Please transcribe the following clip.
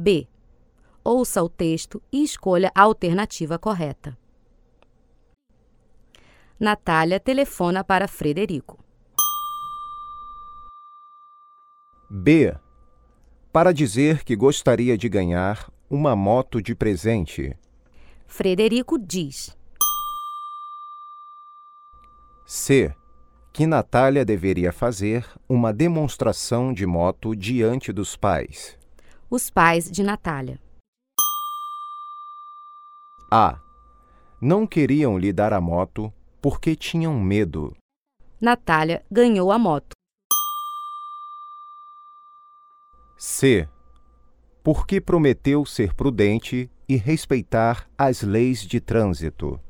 B. Ouça o texto e escolha a alternativa correta. Natália telefona para Frederico. B. Para dizer que gostaria de ganhar uma moto de presente. Frederico diz: C. Que Natália deveria fazer uma demonstração de moto diante dos pais. Os pais de Natália. A. Não queriam lhe dar a moto porque tinham medo. Natália ganhou a moto. C. Porque prometeu ser prudente e respeitar as leis de trânsito.